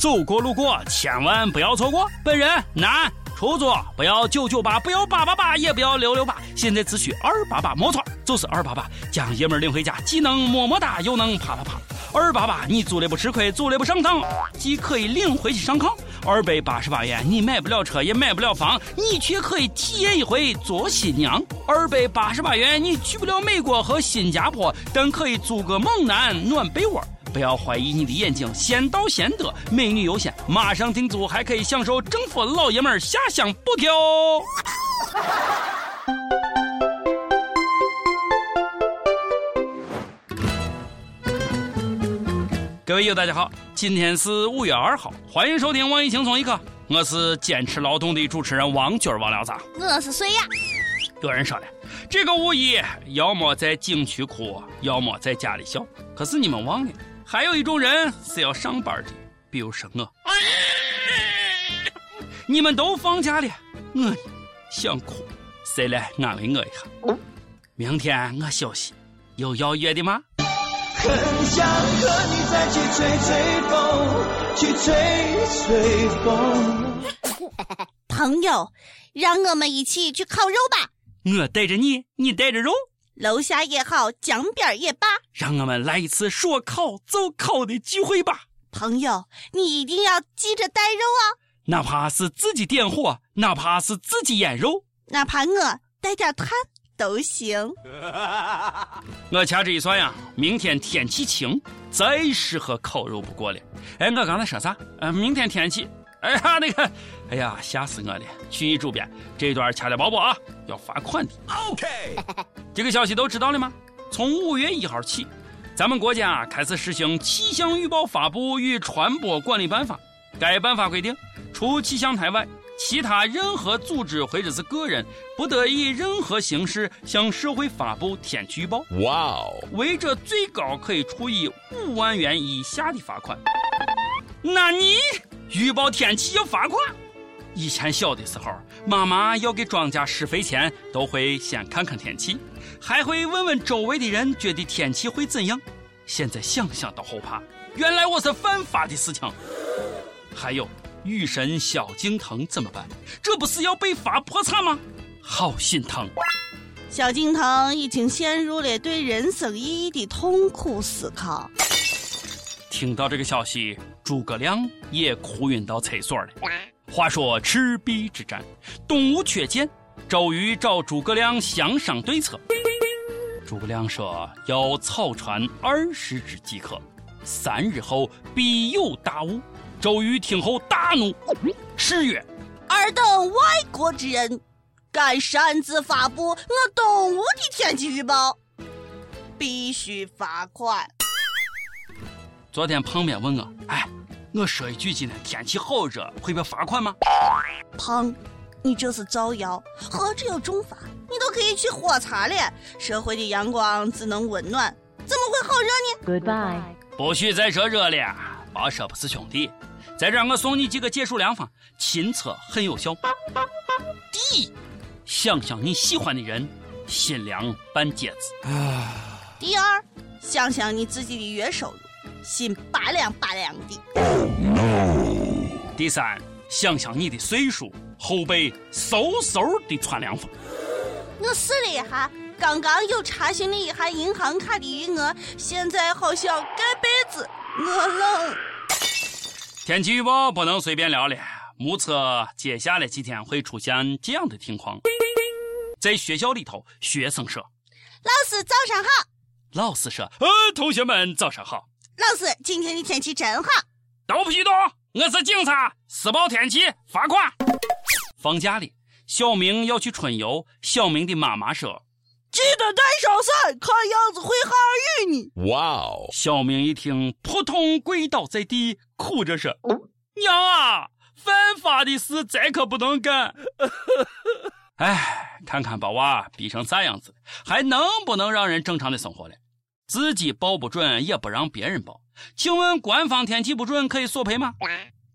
走过路过千万不要错过。本人男，出租不要九九八，不要八八八，也不要六六八，现在只需二八八，没错，就是二八八，将爷们领回家，既能么么哒，又能啪啪啪。二八八，你租的不吃亏，租的不上当，既可以领回去上炕。二百八十八元，你买不了车，也买不了房，你却可以体验一回做新娘。二百八十八元，你去不了美国和新加坡，但可以租个猛男暖被窝。不要怀疑你的眼睛，先到先得，美女优先，马上订租，还可以享受政府老爷们儿下乡补贴哦。各位友，大家好，今天是五月二号，欢迎收听网易轻松一刻，我是坚持劳动的主持人王军儿王聊子？我是谁呀？有人说了，这个五一要么在景区哭，要么在家里笑。可是你们忘了，还有一种人是要上班的，比如说我。你们都放假了，我想哭，谁来安慰我一下？明天我休息，有要约的吗？很想和你再去吹吹风，去吹吹风。朋友，让我们一起去烤肉吧。我带着你，你带着肉。楼下也好，江边也罢。让我们来一次说烤就烤的聚会吧。朋友，你一定要记着带肉啊！哪怕是自己点火，哪怕是自己腌肉，哪怕我带点炭。都行。我掐指一算呀，明天天气晴，再适合烤肉不过了。哎，我刚才说啥？呃，明天天气……哎呀，那个，哎呀，吓死我了！曲艺主编，这段掐的包包啊，要罚款的。OK，这个消息都知道了吗？从五月一号起，咱们国家开始实行《气象预报发布与传播管理办法》。该办法规定，除气象台外。其他任何组织或者是个人不得以任何形式向社会发布天气预报。哇哦！违者最高可以处以五万元以下的罚款。那你预报天气要罚款？以前小的时候，妈妈要给庄稼施肥前，都会先看看天气，还会问问周围的人觉得天气会怎样。现在想想都后怕，原来我是犯法的事情。还有。雨神萧敬腾怎么办？这不是要被罚破产吗？好心疼！萧敬腾已经陷入了对人生意义的痛苦思考。听到这个消息，诸葛亮也哭晕到厕所了。话说赤壁之战，东吴缺箭，周瑜找诸葛亮相商对策。诸葛亮说要草船二十只即可，三日后必有大雾。周瑜听后大怒，誓曰：“尔等外国之人，敢擅自发布我东吴的天气预报，必须罚款。”昨天旁边问我：“哎，我说一句，今天天气好热，会被罚款吗？”胖，你这是造谣，何止要重罚，你都可以去火茶了。社会的阳光只能温暖，怎么会好热呢？Goodbye，不许再说热了，别说不是兄弟。在这儿，我送你几个解暑良方，亲测很有效。第一，想想你喜欢的人，心凉半截子。第二，想想你自己的月收入，心拔凉拔凉的。第三，想想你的岁数，后背嗖嗖的窜凉风。我试了一下，刚刚又查询了一下银行卡的余额，现在好像盖被子，我冷。天气预报不能随便聊了，目测接下来几天会出现这样的情况。在学校里头，学生说：“老师早上好。”老师说：“呃，同学们早上好。”老师，今天的天气真好。都不许动！我是警察，施暴天气罚款。放假里，小明要去春游，小明的妈妈说。记得带上伞，看样子会下雨呢。哇哦！小明一听，扑通跪倒在地，哭着说：“娘啊，犯法的事咱可不能干。”哎，看看把娃逼成啥样子，还能不能让人正常的生活了？自己报不准，也不让别人报。请问官方天气不准可以索赔吗？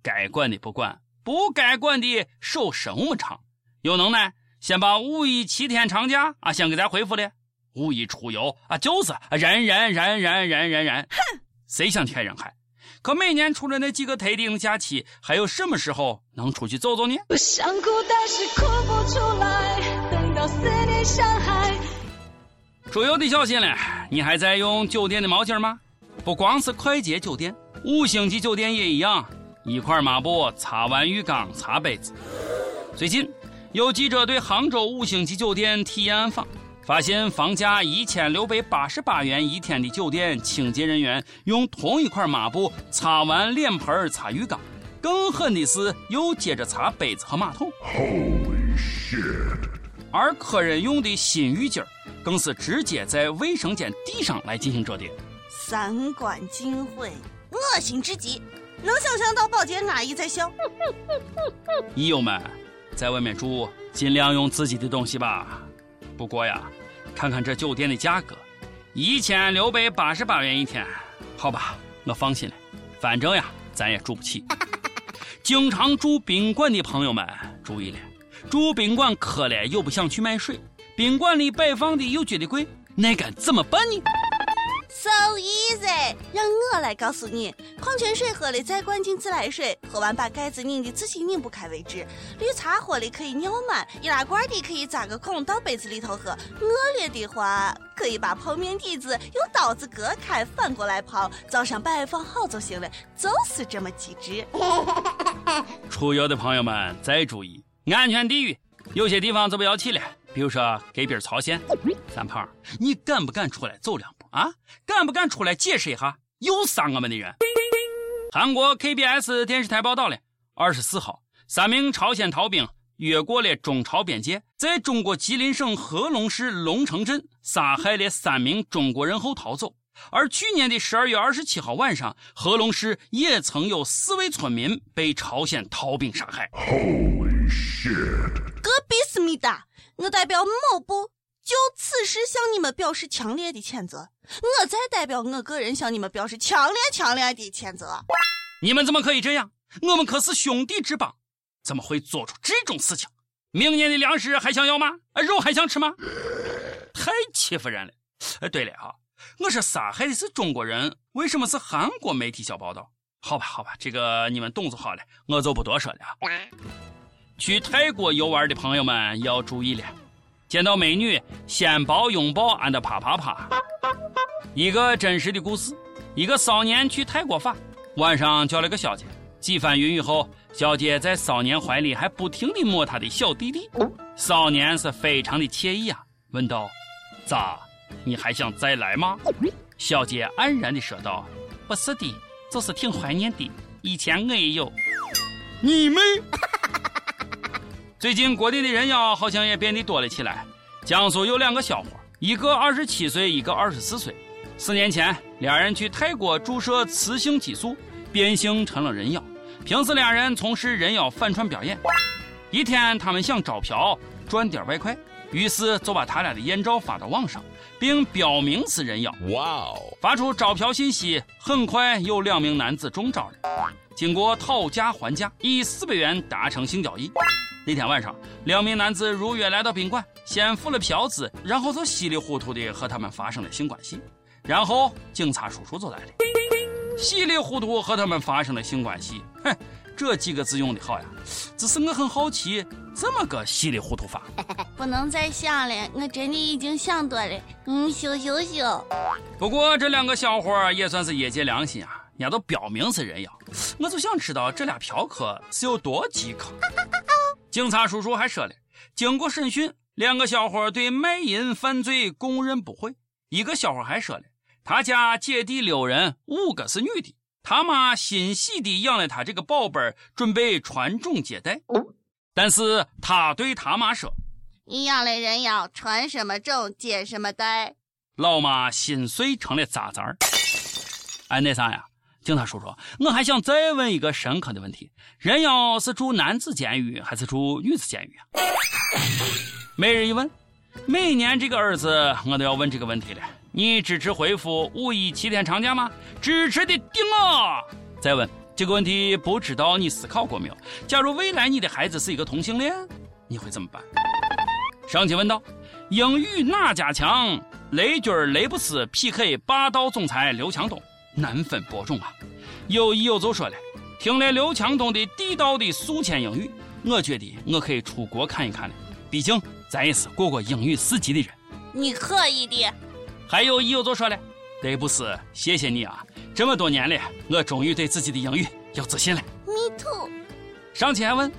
该管的不管，不该管的手伸我们长，有能耐。先把五一七天长假啊，先给咱恢复了。五一出游啊，就是人人人人人人人。哼，谁想天人海？可每年除了那几个特定的假期，还有什么时候能出去走走呢？我想哭，但是哭不出来。等到思念像海。出游的小心了，你还在用酒店的毛巾吗？不光是快捷酒店，五星级酒店也一样。一块抹布擦完浴缸，擦杯子。最近有记者对杭州五星级酒店体验暗访。发现房价一千六百八十八元一天的酒店，清洁人员用同一块抹布擦完脸盆、擦浴缸，更狠的是又接着擦杯子和马桶。Holy shit！而客人用的新浴巾更是直接在卫生间地上来进行折叠。三观尽毁，恶心至极！能想象到保洁阿姨在笑。益友们，在外面住尽量用自己的东西吧。不过呀，看看这酒店的价格，一千六百八十八元一天，好吧，我放心了。反正呀，咱也住不起。经常住宾馆的朋友们注意了，住宾馆渴了又不想去买水，宾馆里摆放的又觉得贵，那该怎么办呢？So easy，让我来告诉你。矿泉水喝了再灌进自来水，喝完把盖子拧的自己拧不开为止。绿茶喝了可以尿满，易拉罐的可以扎个孔到杯子里头喝。恶劣的话，可以把泡面底子用刀子割开，反过来泡，早上摆放好就行了。就是这么机智。出游的朋友们再注意安全第一，有些地方就不要去了，比如说隔壁朝鲜。三胖，你敢不敢出来走两步？啊，敢不敢出来解释一下？又杀我们的人！韩国 KBS 电视台报道了，二十四号，三名朝鲜逃兵越过了中朝边界，在中国吉林省合龙市龙城镇杀害了三名中国人后逃走。而去年的十二月二十七号晚上，合龙市也曾有四位村民被朝鲜逃兵杀害。Holy shit！隔壁思密达，我代表某部。就此事向你们表示强烈的谴责，我再代表我个人向你们表示强烈强烈的谴责。你们怎么可以这样？我们可是兄弟之邦，怎么会做出这种事情？明年的粮食还想要吗？肉还想吃吗？太欺负人了！哎，对了哈，我说杀害的是中国人，为什么是韩国媒体小报道？好吧，好吧，这个你们懂就好了，我就不多说了。去泰国游玩的朋友们要注意了。见到美女，先抱拥抱，按的啪啪啪。一个真实的故事：一个少年去泰国发，晚上叫了个小姐。几番云雨后，小姐在少年怀里还不停地摸他的小弟弟。少年是非常的惬意啊，问道：“咋？你还想再来吗？”小姐黯然地说道：“不是的，就是挺怀念的。以前我也有。”你妹！最近国内的人妖好像也变得多了起来。江苏有两个小伙，一个二十七岁，一个二十四岁。四年前，两人去泰国注射雌性激素，变性成了人妖。平时两人从事人妖反串表演。一天，他们想招嫖赚点外快，于是就把他俩的艳照发到网上，并标明是人妖。哇哦！发出招嫖信息，很快有两名男子中招了。经过讨价还价，以四百元达成性交易。那天晚上，两名男子如约来到宾馆，先付了嫖资，然后就稀里糊涂的和他们发生了性关系。然后警察叔叔就来了，稀里糊涂和他们发生了性关系。哼，这几个字用的好呀！只是我很好奇，怎么个稀里糊涂法，不能再想了，我真的已经想多了。嗯，羞羞羞。不过这两个小伙也算是业界良心啊，人家都标明是人妖，我就想知道这俩嫖客是有多饥渴。警察叔叔还说了，经过审讯，两个小伙对卖淫犯罪供认不讳。一个小伙还说了，他家姐弟六人，五个是女的，他妈欣喜地养了他这个宝贝儿，准备传宗接代。但是他对他妈说：“你养的人要传什么种，接什么代。”老妈心碎成了渣渣儿。哎，那啥呀？警察叔叔，我还想再问一个深刻的问题：人妖是住男子监狱还是住女子监狱啊？每日一问，每年这个儿子我都要问这个问题了。你支持恢复五一七天长假吗？支持的顶啊！再问这个问题，不知道你思考过没有？假如未来你的孩子是一个同性恋，你会怎么办？上期问道：英语哪家强？雷军雷布斯 PK 霸道总裁刘强东。难分伯仲啊。有益友就说了，听了刘强东的地道的宿迁英语，我觉得我可以出国看一看了。毕竟咱也是过过英语四级的人。你可以的。还有益友就说了，德布斯，谢谢你啊，这么多年了，我终于对自己的英语有自信了。Me too。上期还问，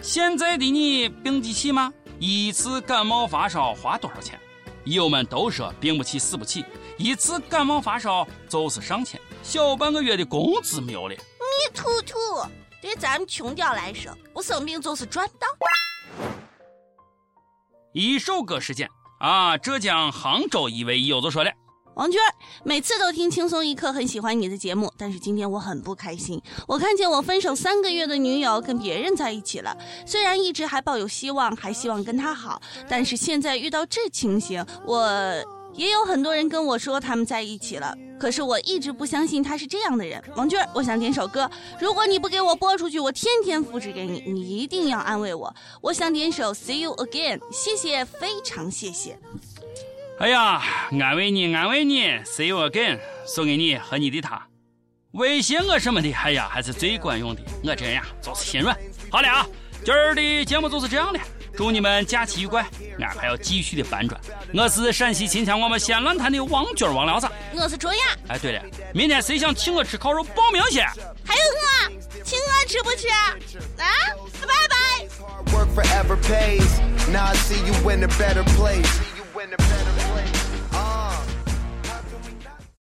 现在的你病得起吗？一次感冒发烧花多少钱？友们都说病不起死不起，一次感冒发烧就是上千，小半个月的工资没有了。Me too too。对咱们穷屌来说，我生病就是赚到。一首歌时间啊，浙江杭州一位友就说了。王娟，每次都听轻松一刻，很喜欢你的节目，但是今天我很不开心。我看见我分手三个月的女友跟别人在一起了，虽然一直还抱有希望，还希望跟他好，但是现在遇到这情形，我也有很多人跟我说他们在一起了，可是我一直不相信他是这样的人。王娟，我想点首歌，如果你不给我播出去，我天天复制给你，你一定要安慰我。我想点首 See You Again，谢谢，非常谢谢。哎呀，安慰你，安慰你，See you again，送给你和你的他。微信我什么的，哎呀，还是最管用的。我这人呀，就是心软。好了啊，今儿的节目就是这样的。祝你们假期愉快，俺还要继续的搬砖。我是陕西秦腔我们安论坛的王军王聊子，我是卓雅。哎，对了，明天谁想请我吃烤肉，报名先。还有我，请我吃不吃？啊，拜拜。